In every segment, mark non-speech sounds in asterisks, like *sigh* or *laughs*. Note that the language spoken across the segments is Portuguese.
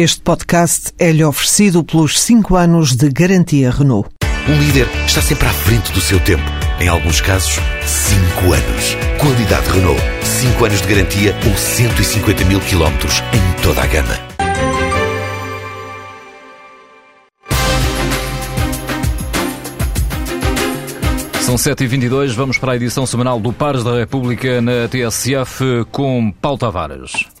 Este podcast é-lhe oferecido pelos 5 anos de garantia Renault. Um líder está sempre à frente do seu tempo. Em alguns casos, 5 anos. Qualidade Renault. 5 anos de garantia ou 150 mil quilómetros em toda a gama. São 7h22, vamos para a edição semanal do Pares da República na TSF com Paulo Tavares.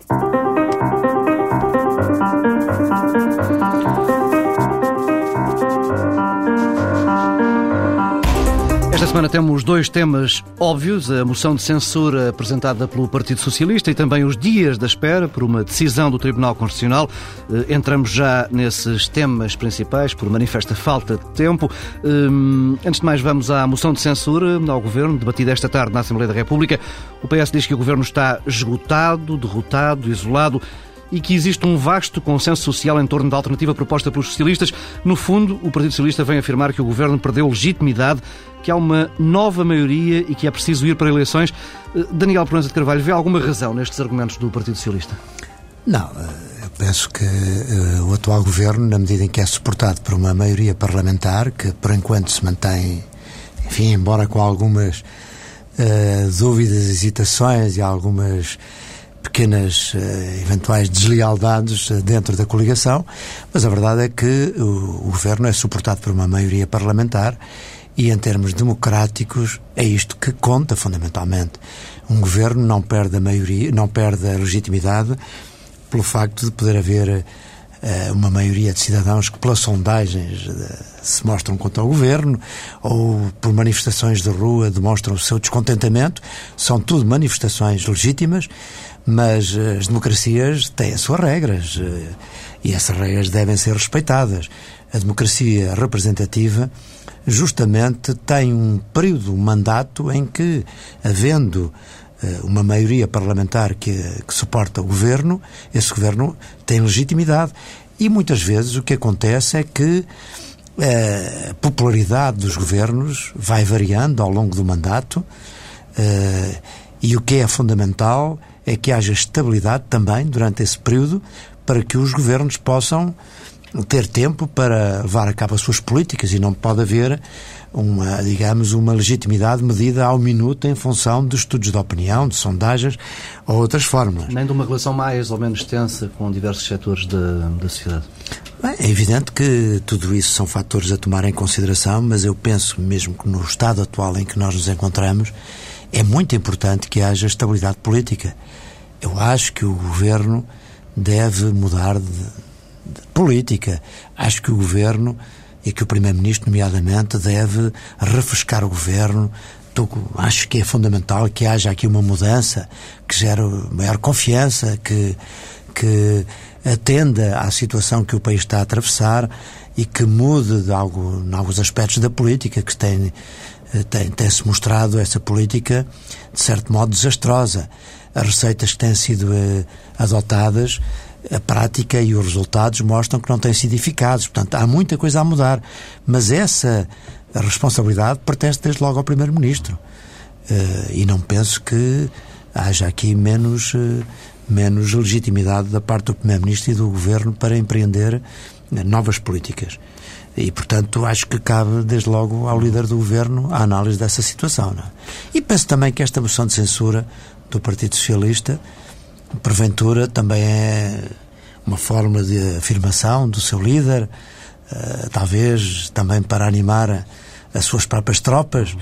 Semana temos dois temas óbvios: a moção de censura apresentada pelo Partido Socialista e também os dias da espera por uma decisão do Tribunal Constitucional. Eh, entramos já nesses temas principais por manifesta falta de tempo. Hum, antes de mais, vamos à moção de censura ao Governo, debatida esta tarde na Assembleia da República. O PS diz que o Governo está esgotado, derrotado, isolado e que existe um vasto consenso social em torno da alternativa proposta pelos socialistas. No fundo, o Partido Socialista vem afirmar que o governo perdeu legitimidade, que há uma nova maioria e que é preciso ir para eleições. Eh, Daniel Proença de Carvalho, vê alguma razão nestes argumentos do Partido Socialista? Não, eh, eu penso que uh, o atual governo, na medida em que é suportado por uma maioria parlamentar, que por enquanto se mantém, enfim, embora com algumas uh, dúvidas, hesitações e algumas pequenas uh, eventuais deslealdades uh, dentro da coligação, mas a verdade é que o, o, governo é suportado por uma maioria parlamentar e, em termos democráticos, é isto que conta fundamentalmente. Um governo não perde a maioria, não perde a legitimidade pelo facto de poder haver uma maioria de cidadãos que, pelas sondagens, se mostram contra o governo ou por manifestações de rua demonstram o seu descontentamento. São tudo manifestações legítimas mas as democracias têm as suas regras eh, e essas regras devem ser respeitadas. A democracia representativa justamente tem um período, um mandato em que, havendo eh, uma maioria parlamentar que, que suporta o governo, esse governo tem legitimidade. E muitas vezes o que acontece é que eh, a popularidade dos governos vai variando ao longo do mandato e o que é fundamental é que haja estabilidade também durante esse período para que os governos possam ter tempo para levar a cabo as suas políticas e não pode haver uma, digamos, uma legitimidade medida ao minuto em função de estudos de opinião, de sondagens ou outras fórmulas. Nem de uma relação mais ou menos tensa com diversos setores da, da sociedade. Bem, é evidente que tudo isso são fatores a tomar em consideração, mas eu penso mesmo que no estado atual em que nós nos encontramos é muito importante que haja estabilidade política. Eu acho que o governo deve mudar de, de política. Acho que o governo e que o primeiro-ministro, nomeadamente, deve refrescar o governo. Acho que é fundamental que haja aqui uma mudança que gere maior confiança, que, que atenda à situação que o país está a atravessar e que mude de algo, em alguns aspectos da política que tem eh, tem, tem-se mostrado essa política, de certo modo, desastrosa. As receitas que têm sido eh, adotadas, a prática e os resultados mostram que não têm sido eficazes. Portanto, há muita coisa a mudar. Mas essa responsabilidade pertence desde logo ao Primeiro-Ministro. Uh, e não penso que haja aqui menos, uh, menos legitimidade da parte do Primeiro-Ministro e do Governo para empreender novas políticas. E, portanto, acho que cabe, desde logo, ao líder do governo a análise dessa situação. É? E penso também que esta moção de censura do Partido Socialista, porventura, também é uma forma de afirmação do seu líder, uh, talvez também para animar as suas próprias tropas.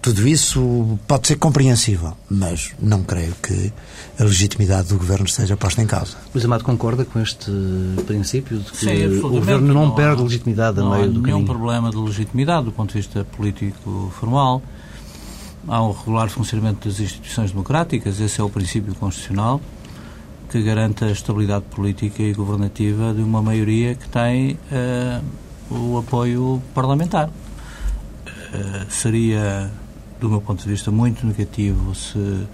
Tudo isso pode ser compreensível, mas não creio que a legitimidade do governo esteja posta em causa. Luís Amado concorda com este princípio de que Sim, o governo não, não perde há, legitimidade a meio do caminho? Não há nenhum problema de legitimidade do ponto de vista político formal. Há um regular funcionamento das instituições democráticas, esse é o princípio constitucional que garante a estabilidade política e governativa de uma maioria que tem uh, o apoio parlamentar. Uh, seria, do meu ponto de vista, muito negativo se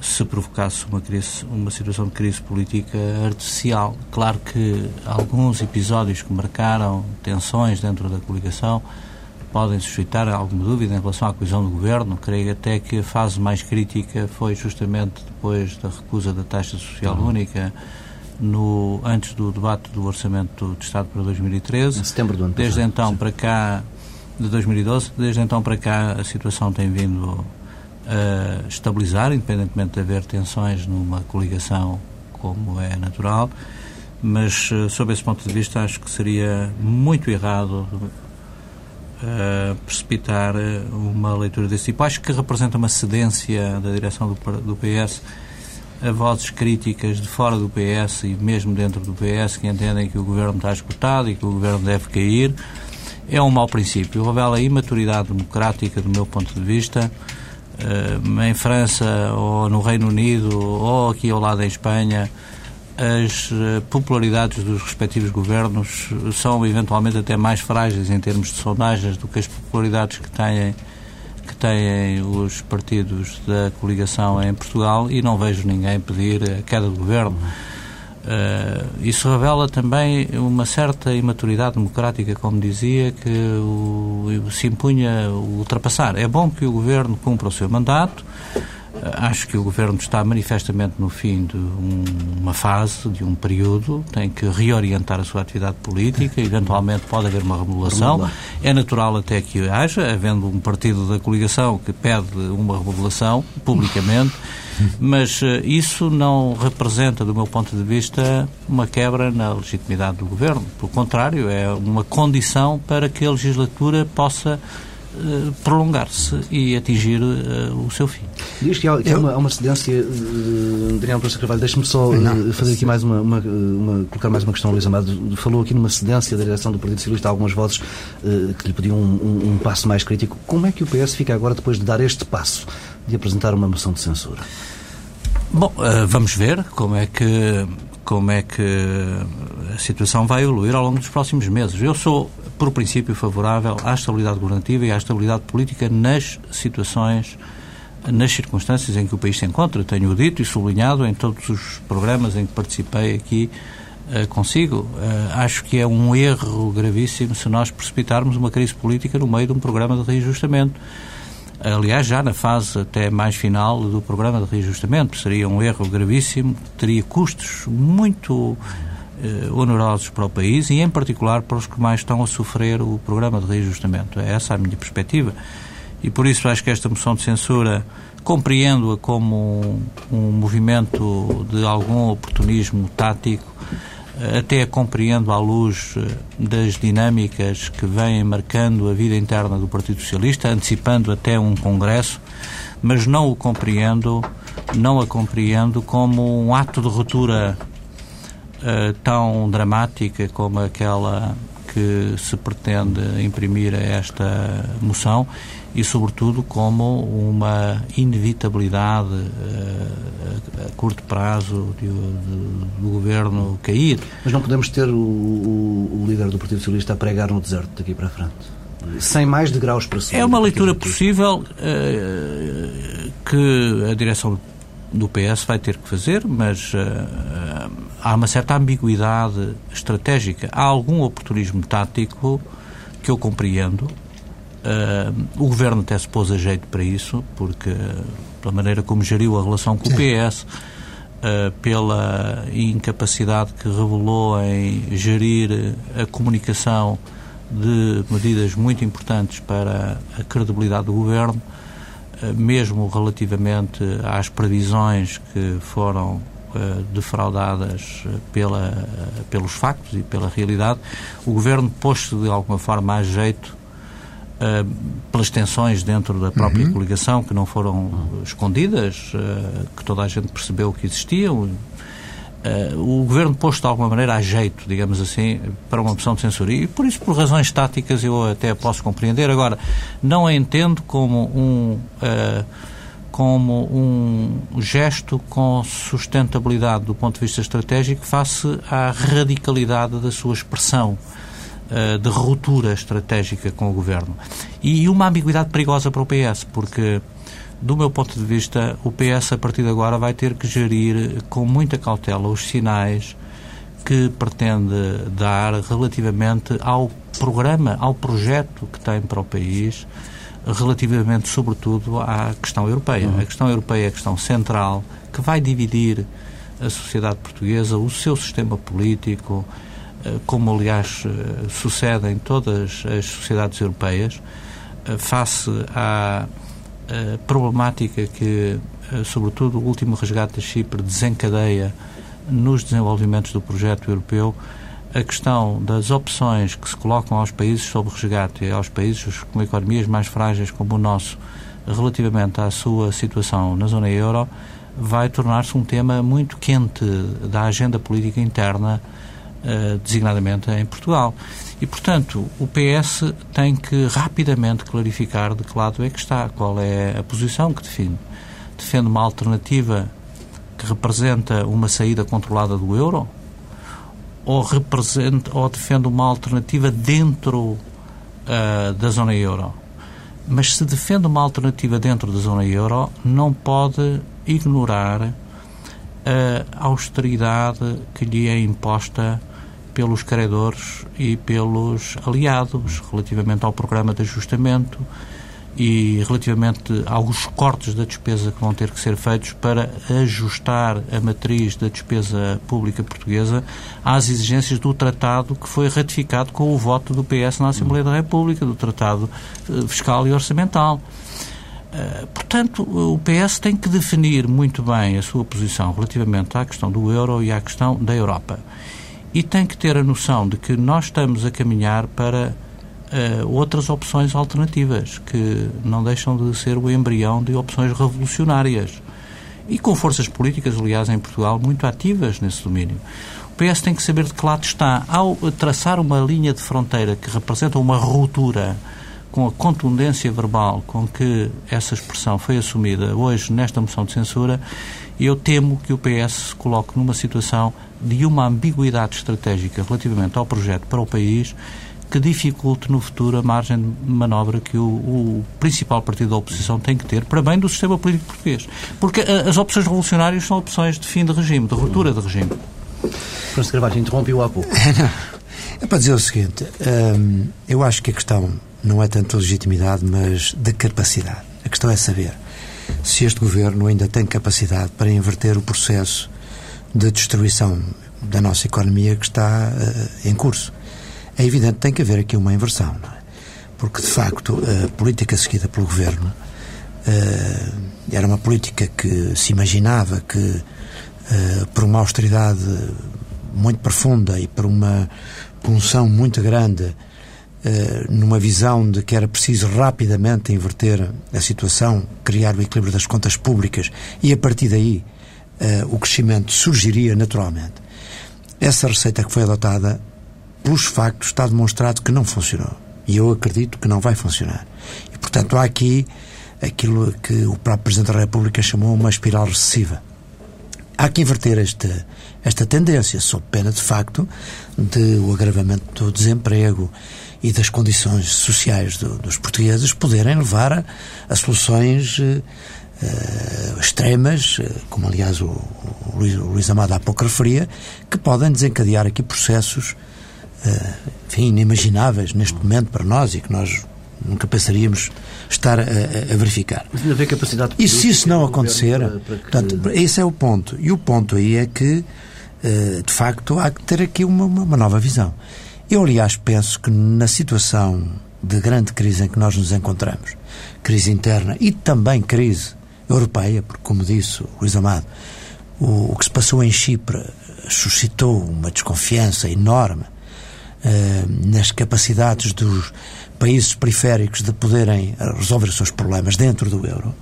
se provocasse uma, crise, uma situação de crise política artificial. Claro que alguns episódios que marcaram tensões dentro da coligação podem suscitar alguma dúvida em relação à coesão do governo. Creio até que a fase mais crítica foi justamente depois da recusa da taxa social uhum. única no, antes do debate do Orçamento de Estado para 2013. Em setembro do ano Desde passado, então sim. para cá, de 2012, desde então para cá a situação tem vindo a estabilizar, independentemente de haver tensões numa coligação como é natural, mas eh, sob esse ponto de vista acho que seria muito errado eh, precipitar eh, uma leitura desse tipo. Acho que representa uma cedência da direção do, do PS a vozes críticas de fora do PS e mesmo dentro do PS que entendem que o governo está esgotado e que o governo deve cair. É um mau princípio. Revela a imaturidade democrática do meu ponto de vista. Eh, em França ou no Reino Unido ou aqui ao lado em Espanha, as eh, popularidades dos respectivos governos são eventualmente até mais frágeis em termos de sondagens do que as popularidades que têm que têm os partidos da coligação em Portugal e não vejo ninguém pedir a queda do governo. Eh, isso revela também uma certa imaturidade democrática, como dizia, que o, se impunha ultrapassar. É bom que o governo cumpra o seu mandato. Acho que o governo está manifestamente no fim de um- uma fase, de um período, tem que reorientar a sua atividade política, eventualmente pode haver uma remodelação. É natural até que haja, havendo um partido da coligação que pede uma remodelação publicamente, *laughs* mas eh, isso não representa, do meu ponto de vista, uma quebra na legitimidade do governo. Pelo contrário, é uma condição para que a legislatura possa eh, prolongar-se e atingir eh, o seu fim. Diz que há, que há uma, há uma cedência, eh, Daniel Proença Carvalho, deixe-me só fazer aqui mais uma, uma, uma- colocar mais uma questão, Luís Amado. Falou aqui numa cedência da direção do Partido Socialista, há algumas vozes que lhe pediam um, um- um passo mais crítico. Como é que o PS fica agora depois de dar este passo, de apresentar uma moção de censura? Bom, vamos ver como é que como é que a situação vai evoluir ao longo dos próximos meses. Eu sou, por princípio, favorável à estabilidade governativa e à estabilidade política nas situações, nas circunstâncias em que o país se encontra. Tenho dito e sublinhado em todos os programas em que participei aqui eh, consigo. Eh, acho que é um erro gravíssimo se nós precipitarmos uma crise política no meio de um programa de reajustamento. Aliás, já na fase até mais final do programa de reajustamento, seria um erro gravíssimo, teria custos muito onerosos para o país e, em particular, para os que mais estão a sofrer o programa de reajustamento. É essa a minha perspectiva. E por isso acho que esta moção de censura compreendo-a como um, um movimento de algum oportunismo tático, eh, até a compreendo à luz eh, das dinâmicas que vêm marcando a vida interna do Partido Socialista, antecipando até um congresso, mas não o compreendo, não a compreendo como um ato de ruptura eh, tão dramática como aquela que se pretende imprimir a esta moção e, sobretudo, como uma inevitabilidade eh, a, curto prazo de- de- do governo cair. Mas não podemos ter o, o- o líder do Partido Socialista a pregar no deserto daqui para a frente. Sem mais degraus para subir. É uma leitura possível eh, que a direção do PS vai ter que fazer, mas eh, há uma certa ambiguidade estratégica. Há algum oportunismo tático que eu compreendo. Eh, o governo até se pôs a jeito para isso, porque pela maneira como geriu a relação com o PS, eh, pela incapacidade que revelou em gerir a comunicação de medidas muito importantes para a credibilidade do governo, mesmo relativamente às previsões que foram eh, defraudadas eh, pela, pelos factos e pela realidade, o governo pôs-se de alguma forma a jeito eh, pelas tensões dentro da própria coligação que não foram escondidas, eh, que toda a gente percebeu que existiam. Eh, o governo pôs de alguma maneira a jeito, digamos assim, para uma opção de censura. E por isso, por razões táticas, eu até posso compreender. Agora, não a entendo como um. eh, como um gesto com sustentabilidade do ponto de vista estratégico face à radicalidade da sua expressão eh, de ruptura estratégica com o governo. E uma ambiguidade perigosa para o PS, porque, do meu ponto de vista, o PS, a partir de agora, vai ter que gerir com muita cautela os sinais que pretende dar relativamente ao programa, ao projeto que tem para o país, relativamente, sobretudo, à questão europeia. A questão europeia é a questão central que vai dividir a sociedade portuguesa, o seu sistema político, eh, como aliás eh, sucede em todas as sociedades europeias, eh, face à problemática que, sobretudo, o último resgate de Chipre desencadeia nos desenvolvimentos do projeto europeu, a questão das opções que se colocam aos países sob resgate e aos países com economias mais frágeis como o nosso, relativamente à sua situação na zona euro, vai tornar-se um tema muito quente da agenda política interna, eh, designadamente em Portugal. E, portanto, o PS tem que rapidamente clarificar de que lado é que está, qual é a posição que define. Defende uma alternativa que representa uma saída controlada do euro? Ou, representa, ou defende uma alternativa dentro uh, da zona euro? Mas se defende uma alternativa dentro da zona euro, não pode ignorar a austeridade que lhe é imposta pelos credores e pelos aliados relativamente ao programa de ajustamento e relativamente aos cortes da despesa que vão ter que ser feitos para ajustar a matriz da despesa pública portuguesa às exigências do tratado que foi ratificado com o voto do PS na Assembleia da República, do tratado eh, fiscal e orçamental. Eh, portanto, o PS tem que definir muito bem a sua posição relativamente à questão do euro e à questão da Europa. E tem que ter a noção de que nós estamos a caminhar para uh, outras opções alternativas, que não deixam de ser o embrião de opções revolucionárias. E com forças políticas, aliás, em Portugal, muito ativas nesse domínio. O PS tem que saber de que lado está. Ao traçar uma linha de fronteira que representa uma ruptura com a contundência verbal com que essa expressão foi assumida hoje nesta moção de censura, eu temo que o PS se coloque numa situação de uma ambiguidade estratégica relativamente ao projeto para o país que dificulte no futuro a margem de manobra que o, o, principal partido da oposição tem que ter para bem do sistema político português. Porque a, as opções revolucionárias são opções de fim de regime, de ruptura de regime. Francisco Carvalho interrompeu há pouco. É para dizer o seguinte, hum, eu acho que a questão não é tanto de legitimidade, mas de capacidade. A questão é saber se este governo ainda tem capacidade para inverter o processo de destruição da nossa economia que está uh, em curso. É evidente que tem que haver aqui uma inversão, é? Porque, de facto, a política seguida pelo governo uh, era uma política que se imaginava que, uh, por uma austeridade muito profunda e por uma punção muito grande numa visão de que era preciso rapidamente inverter a situação, criar o equilíbrio das contas públicas e a partir daí o crescimento surgiria naturalmente. Essa receita que foi adotada, pelos factos, está demonstrado que não funcionou. E eu acredito que não vai funcionar. E, portanto, há aqui aquilo que o próprio Presidente da República chamou uma espiral recessiva. Há que inverter esta, esta tendência, sob pena, de facto, de o agravamento do desemprego e das condições sociais do, dos portugueses poderem levar a, a soluções uh, extremas, uh, como aliás o, o, Luís, o, Luís, Amado há pouco referia, que podem desencadear aqui processos uh, enfim, inimagináveis neste momento para nós e que nós nunca pensaríamos estar a, a verificar. Mas ainda capacidade E se isso não acontecer, para, para que... portanto, esse é o ponto. E o ponto aí é que, de facto, há que ter aqui uma, uma nova visão. Eu, aliás, penso que na situação de grande crise em que nós nos encontramos, crise interna e também crise europeia, porque, como disse o Luís Amado, o, o que se passou em Chipre suscitou uma desconfiança enorme uh, nas capacidades dos países periféricos de poderem resolver os seus problemas dentro do euro.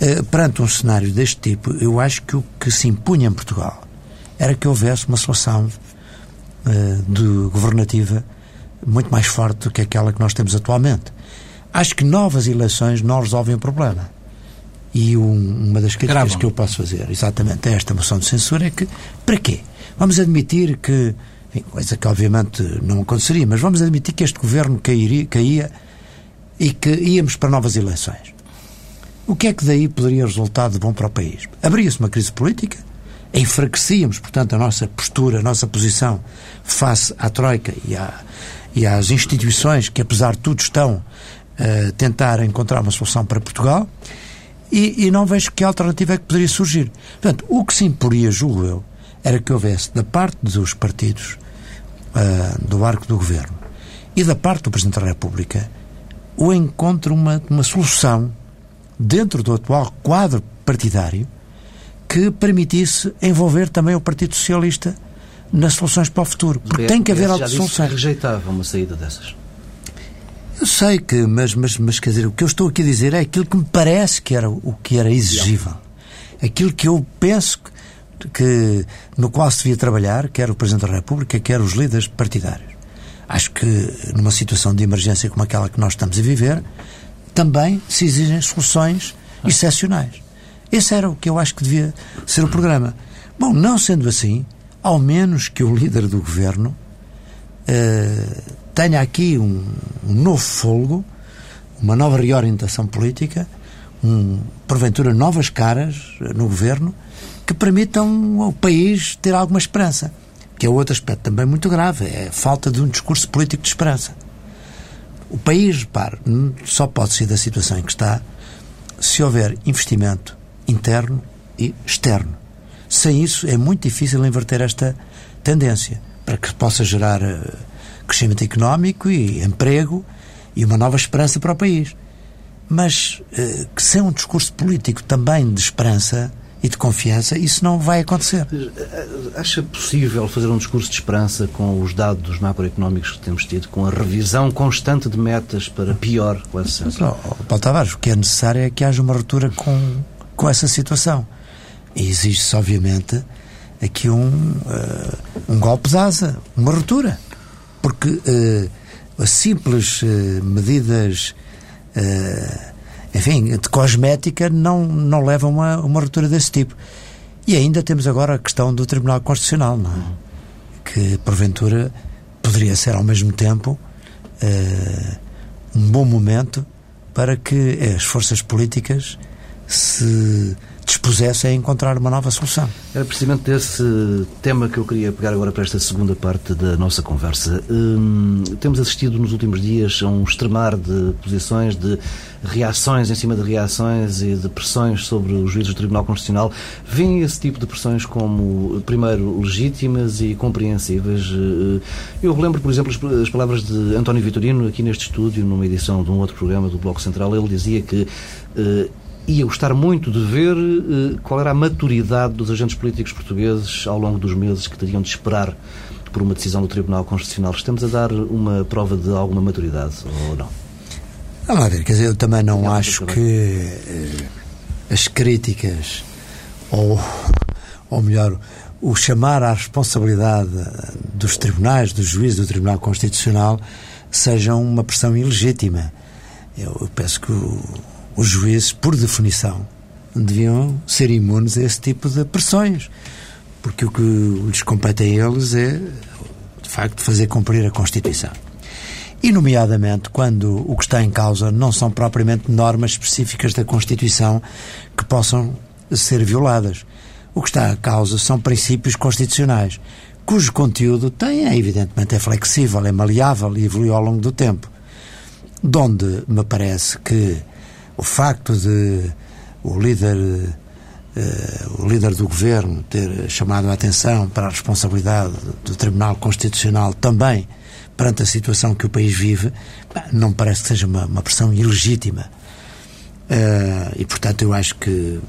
Uh, perante um cenário deste tipo, eu acho que o que se impunha em Portugal era que houvesse uma solução eh, de governativa muito mais forte do que aquela que nós temos atualmente. Acho que novas eleições não resolvem o problema. E um, uma das críticas Gravam. que eu posso fazer, exatamente, a esta moção de censura é que, para quê? Vamos admitir que, enfim, coisa que obviamente não aconteceria, mas vamos admitir que este governo cairia, caía e que íamos para novas eleições. O que é que daí poderia resultar de bom para o país? Abria-se uma crise política, enfraquecíamos, portanto, a nossa postura, a nossa posição face à Troika e, à, e às instituições que, apesar de tudo, estão a tentar encontrar uma solução para Portugal. E, e não vejo que alternativa é que poderia surgir. Portanto, o que se imporia, julgo eu, era que houvesse da parte dos partidos uh, do arco do governo e da parte do Presidente da República o encontro uma uma solução dentro do atual quadro partidário que permitisse envolver também o Partido Socialista nas soluções para o futuro. Porque tem que haver já soluções. rejeitava uma saída dessas. Sei que, mas, mas, mas quer dizer, o que eu estou aqui a dizer é aquilo que me parece que era o que era exigível. Aquilo que eu penso que, que no qual se devia trabalhar, quer o Presidente da República, quer os líderes partidários. Acho que numa situação de emergência como aquela que nós estamos a viver, também se exigem soluções excepcionais. Esse era o que eu acho que devia ser o programa. Bom, não sendo assim, ao menos que o líder do governo uh, tenha aqui um, um novo fôlego, uma nova reorientação política, um, porventura novas caras no governo que permitam ao país ter alguma esperança. Que é outro aspecto também muito grave, é a falta de um discurso político de esperança. O país, repare, só pode sair da situação em que está se houver investimento interno e externo. Sem isso, é muito difícil inverter esta tendência para que possa gerar uh, crescimento económico e emprego e uma nova esperança para o país. Mas uh, que sem um discurso político também de esperança e de confiança, isso não vai acontecer. Acha possível fazer um discurso de esperança com os dados macroeconómicos que temos tido, com a revisão constante de metas para pior com essa sensação? Paulo Tavares, o que é necessário é que haja uma ruptura com, com essa situação. E exige-se, obviamente, aqui um, uh, um golpe de asa, uma ruptura. Porque uh, simples uh, medidas, enfim, de cosmética não, não levam a uma, uma ruptura desse tipo. E ainda temos agora a questão do Tribunal Constitucional, não é? Que, porventura, poderia ser ao mesmo tempo um bom momento para que as forças políticas se dispusesse a encontrar uma nova solução. Era precisamente desse tema que eu queria pegar agora para esta segunda parte da nossa conversa. Hum, temos assistido nos últimos dias a um extremar de posições, de reações em cima de reações e de pressões sobre os juízes do Tribunal Constitucional. Vêm esse tipo de pressões como, primeiro, legítimas e compreensíveis? Eh, eu relembro, por exemplo, as palavras de António Vitorino aqui neste estúdio, numa edição de um outro programa do Bloco Central. Ele dizia que eh, ia gostar muito de ver uh, qual era a maturidade dos agentes políticos portugueses ao longo dos meses que teriam de esperar por uma decisão do Tribunal Constitucional. Estamos a dar uma prova de alguma maturidade ou não? Vamos lá ver, quer dizer, eu também não, não acho que uh, as críticas ou, ou melhor, o chamar à responsabilidade dos tribunais, dos juízes do Tribunal Constitucional, sejam uma pressão ilegítima. Eu, eu penso que o, os juízes, por definição, deviam ser imunes a esse tipo de pressões. Porque o que lhes compete a eles é, de facto, fazer cumprir a Constituição. E, nomeadamente, quando o que está em causa não são propriamente normas específicas da Constituição que possam ser violadas. O que está em causa são princípios constitucionais, cujo conteúdo tem, é, evidentemente, é flexível, é maleável e evolui ao longo do tempo. Donde me parece que o facto de o líder uh, o líder do governo ter chamado a atenção para a responsabilidade do Tribunal Constitucional também perante a situação que o país vive, não parece que seja uma, uma pressão ilegítima. Uh, e, portanto, eu acho que,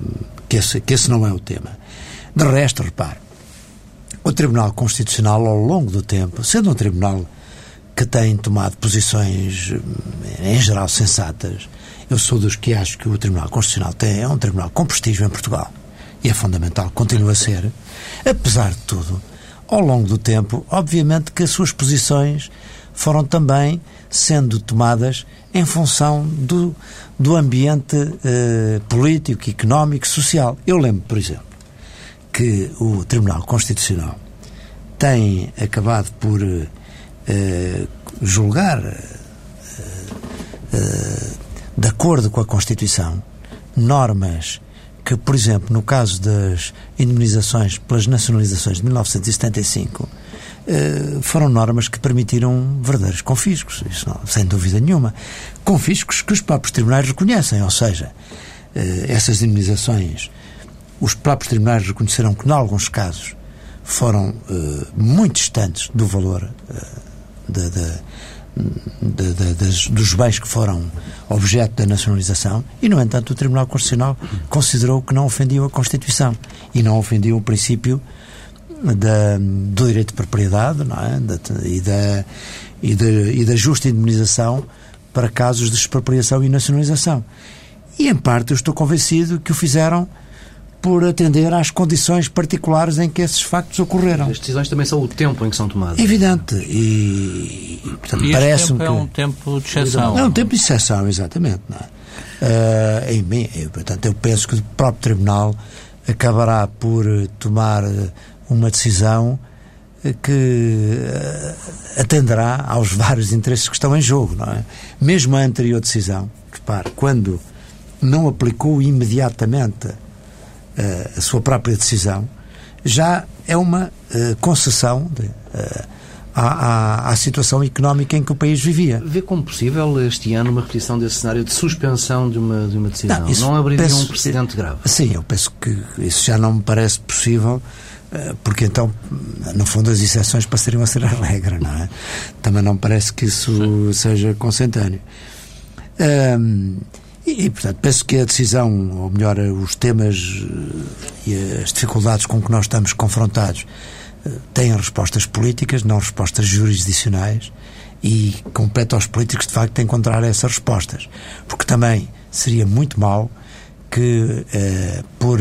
que, esse, que esse não é o tema. De resto, repare, o Tribunal Constitucional, ao longo do tempo, sendo um tribunal que tem tomado posições, em geral, sensatas, eu sou dos que acho que o Tribunal Constitucional tem, é um tribunal com prestígio em Portugal. E é fundamental, continua a ser. Apesar de tudo, ao longo do tempo, obviamente que as suas posições foram também sendo tomadas em função do, do ambiente eh, político, económico, social. Eu lembro, por exemplo, que o Tribunal Constitucional tem acabado por eh, julgar eh, eh de acordo com a Constituição, normas que, por exemplo, no caso das indemnizações pelas nacionalizações de 1975, eh, foram normas que permitiram verdadeiros confiscos, isso não, sem dúvida nenhuma. Confiscos que os próprios tribunais reconhecem, ou seja, essas indemnizações, os próprios tribunais reconheceram que, em alguns casos, foram muito distantes do valor da, da de, de, dos bens que foram objeto da nacionalização e, no entanto, o Tribunal Constitucional considerou que não ofendiam a Constituição e não ofendiam o princípio da, do direito de propriedade não é? e, da, e, da, e da justa indemnização para casos de expropriação e nacionalização. E, em parte, eu estou convencido que o fizeram por atender às condições particulares em que esses factos ocorreram. As decisões também são o tempo em que são tomadas. Evidente. E, portanto, parece-me que... é um tempo de exceção. É um tempo de exceção, exatamente. Uh, em mim, eu, portanto, eu penso que o próprio Tribunal acabará por tomar uma decisão que atenderá aos vários interesses que estão em jogo, não é? Mesmo a anterior decisão, repare, quando não aplicou imediatamente a sua própria decisão, já é uma uh, concessão de, uh, à, à, à, situação económica em que o país vivia. Vê como possível este ano uma repetição desse cenário de suspensão de uma, de uma decisão? Não, não abriria penso, um precedente grave? Sim, eu penso que isso já não me parece possível porque então, no fundo, as exceções passariam a ser a regra, não é? Também não me parece que isso Sim. seja consentâneo. E, portanto, penso que a decisão, ou melhor, os temas eh, e as dificuldades com que nós estamos confrontados eh, têm respostas políticas, não respostas jurisdicionais, e compete aos políticos, de facto, encontrar essas respostas. Porque também seria muito mal que, eh, por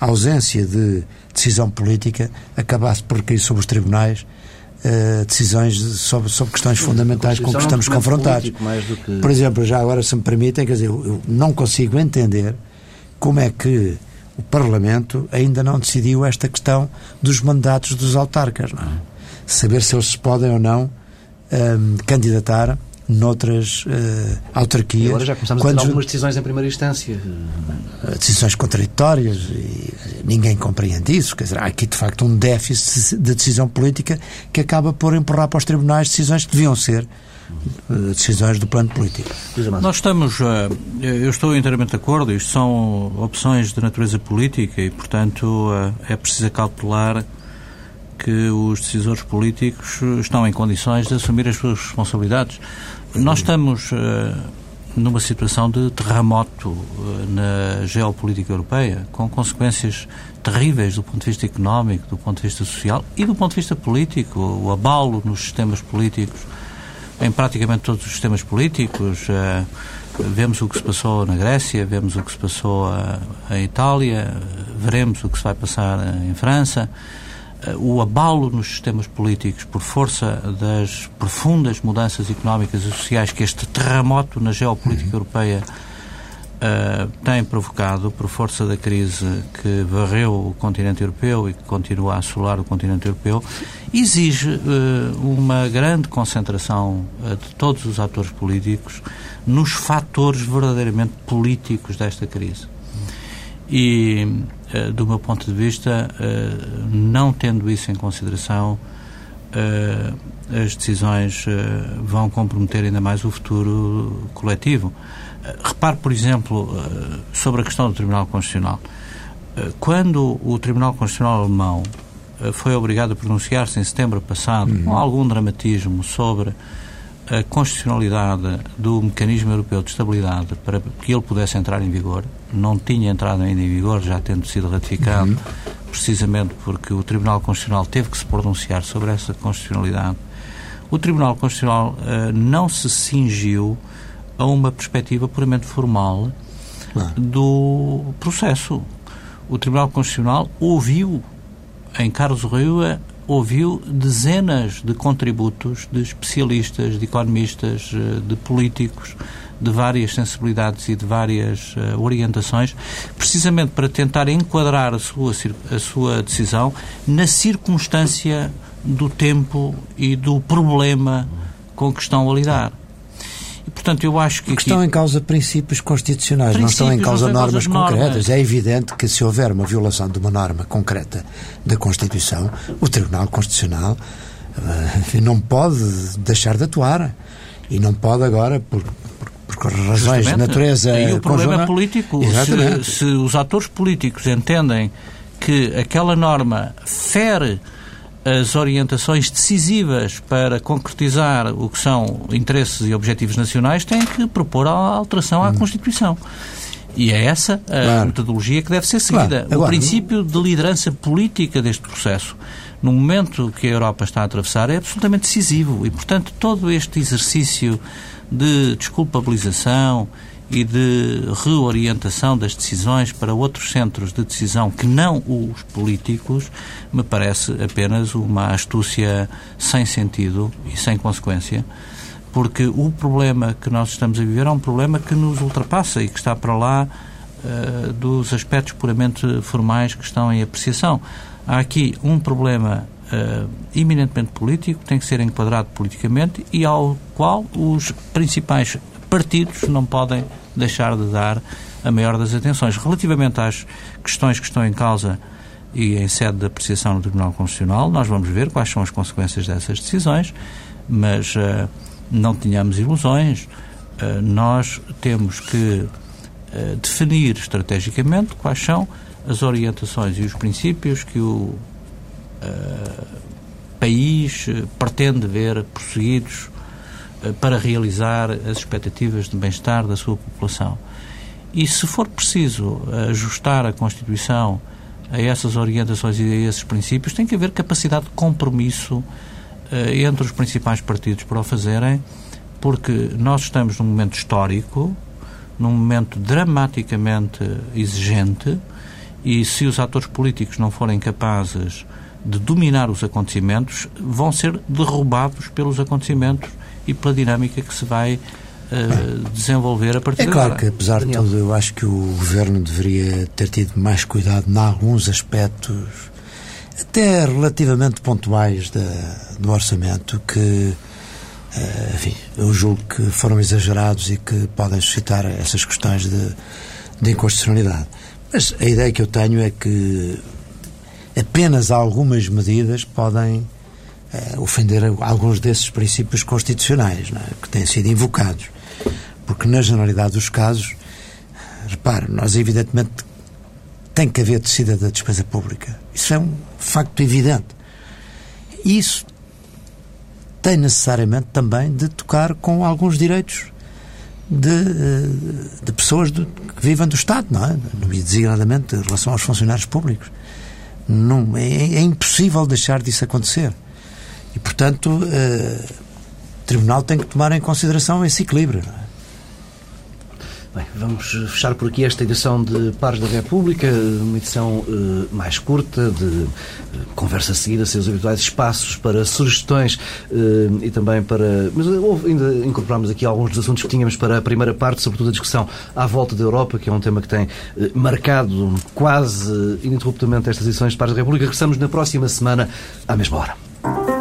ausência de decisão política, acabasse por cair sobre os tribunais uh, decisões sobre, sobre questões fundamentais com que estamos confrontados. Que... Por exemplo, já agora, se me permitem, quer dizer, eu, eu não consigo entender como é que o Parlamento ainda não decidiu esta questão dos mandatos dos autarcas. Não é? Saber se eles se podem ou não um, ehm, candidatar noutras uh, autarquias. E agora já começamos quando... a ter algumas decisões em primeira instância. Eh, decisões contraditórias e ninguém compreende isso. Quer dizer, há aqui de facto um déficit de decisão política que acaba por empurrar para os tribunais decisões que deviam ser eh, decisões do plano político. Nós estamos, eu estou inteiramente de acordo, isto são opções de natureza política e, portanto, é preciso cautelar que os decisores políticos estão em condições de assumir as suas responsabilidades. Nós estamos numa situação de terremoto uh, na geopolítica europeia, com consequências terríveis do ponto de vista económico, do ponto de vista social e do ponto de vista político. O abalo nos sistemas políticos, em praticamente todos os sistemas políticos. Uh, vemos o que se passou na Grécia, vemos o que se passou em Itália, veremos o que se vai passar em França. Eh, o abalo nos sistemas políticos por força das profundas mudanças económicas e sociais que este terremoto na geopolítica uhum. europeia uh, tem provocado, por força da crise que varreu o continente europeu e que continua a assolar o continente europeu, exige uh, uma grande concentração uh, de todos os atores políticos nos fatores verdadeiramente políticos desta crise. E eh, do meu ponto de vista, eh, não tendo isso em consideração, eh, as decisões vão comprometer ainda mais o futuro coletivo. Repare, por exemplo, sobre a questão do Tribunal Constitucional. Quando o Tribunal Constitucional alemão foi obrigado a pronunciar-se em setembro passado, uhum. com algum dramatismo, sobre a constitucionalidade do mecanismo europeu de estabilidade para que ele pudesse entrar em vigor, não tinha entrado ainda em vigor, já tendo sido ratificado, uhum. precisamente porque o Tribunal Constitucional teve que se pronunciar sobre essa constitucionalidade. O Tribunal Constitucional uh, não se cingiu a uma perspectiva puramente formal do processo. O Tribunal Constitucional ouviu em Carlos Rua ouviu dezenas de contributos de especialistas, de economistas, eh, de políticos, de várias sensibilidades e de várias uh, orientações, precisamente para tentar enquadrar a sua, a sua decisão na circunstância do tempo e do problema com que estão a lidar. Portanto, eu acho que. Aqui... estão em causa princípios constitucionais, princípios, não estão em causa normas concretas. Normas. É evidente que se houver uma violação de uma norma concreta da Constituição, o Tribunal Constitucional uh, não pode deixar de atuar. E não pode agora, por, por, por razões Justamente. de natureza. E o problema é político. Se, se os atores políticos entendem que aquela norma fere as orientações decisivas para concretizar o que são interesses e objetivos nacionais, têm que propor a alteração à hum. Constituição. E é essa a claro. metodologia que deve ser seguida. Claro. Agora, o princípio de liderança política deste processo, no momento que a Europa está a atravessar, é absolutamente decisivo. E, portanto, todo este exercício de desculpabilização e de reorientação das decisões para outros centros de decisão que não os políticos, me parece apenas uma astúcia sem sentido e sem consequência, porque o problema que nós estamos a viver é um problema que nos ultrapassa e que está para lá uh, dos aspectos puramente formais que estão em apreciação. Há aqui um problema uh, eminentemente político, tem que ser enquadrado politicamente e ao qual os principais partidos não podem deixar de dar a maior das atenções. Relativamente às questões que estão em causa e em sede de apreciação no Tribunal Constitucional, nós vamos ver quais são as consequências dessas decisões, mas uh, não tenhamos ilusões, uh, nós temos que uh, definir estrategicamente quais são as orientações e os princípios que o país pretende ver prosseguidos para realizar as expectativas de bem-estar da sua população. E se for preciso ajustar a Constituição a essas orientações e a esses princípios, tem que haver capacidade de compromisso eh, entre os principais partidos para o fazerem, porque nós estamos num momento histórico, num momento dramaticamente exigente, e se os atores políticos não forem capazes de dominar os acontecimentos, vão ser derrubados pelos acontecimentos e pela dinâmica que se vai uh, desenvolver a partir é de claro que, apesar de tudo, eu acho que o Governo deveria ter tido mais cuidado em alguns aspectos, até relativamente pontuais da, do orçamento, que, uh, enfim, eu julgo que foram exagerados e que podem suscitar essas questões de, de inconstitucionalidade. Mas a ideia que eu tenho é que apenas algumas medidas podem uh, ofender alguns desses princípios constitucionais é? que têm sido invocados. Porque, na generalidade dos casos, repare, nós evidentemente tem que haver descida da despesa pública. Isso é um facto evidente. Isso tem necessariamente também de tocar com alguns direitos de, eh, de pessoas do, que vivem do Estado, não é? Designadamente em relação aos funcionários públicos. Não, é, é impossível deixar disso acontecer. E, portanto, o Tribunal tem que tomar em consideração esse equilíbrio. É? Bem, vamos fechar por aqui esta edição de Pares da República, uma edição uh, mais curta, de uh, conversa seguida, seus habituais espaços para sugestões uh, e também para. Mas houve, ainda incorporamos aqui alguns dos assuntos que tínhamos para a primeira parte, sobretudo a discussão à volta da Europa, que é um tema que tem marcado quase ininterruptamente estas edições de Pares da República. Regressamos na próxima semana, à mesma hora.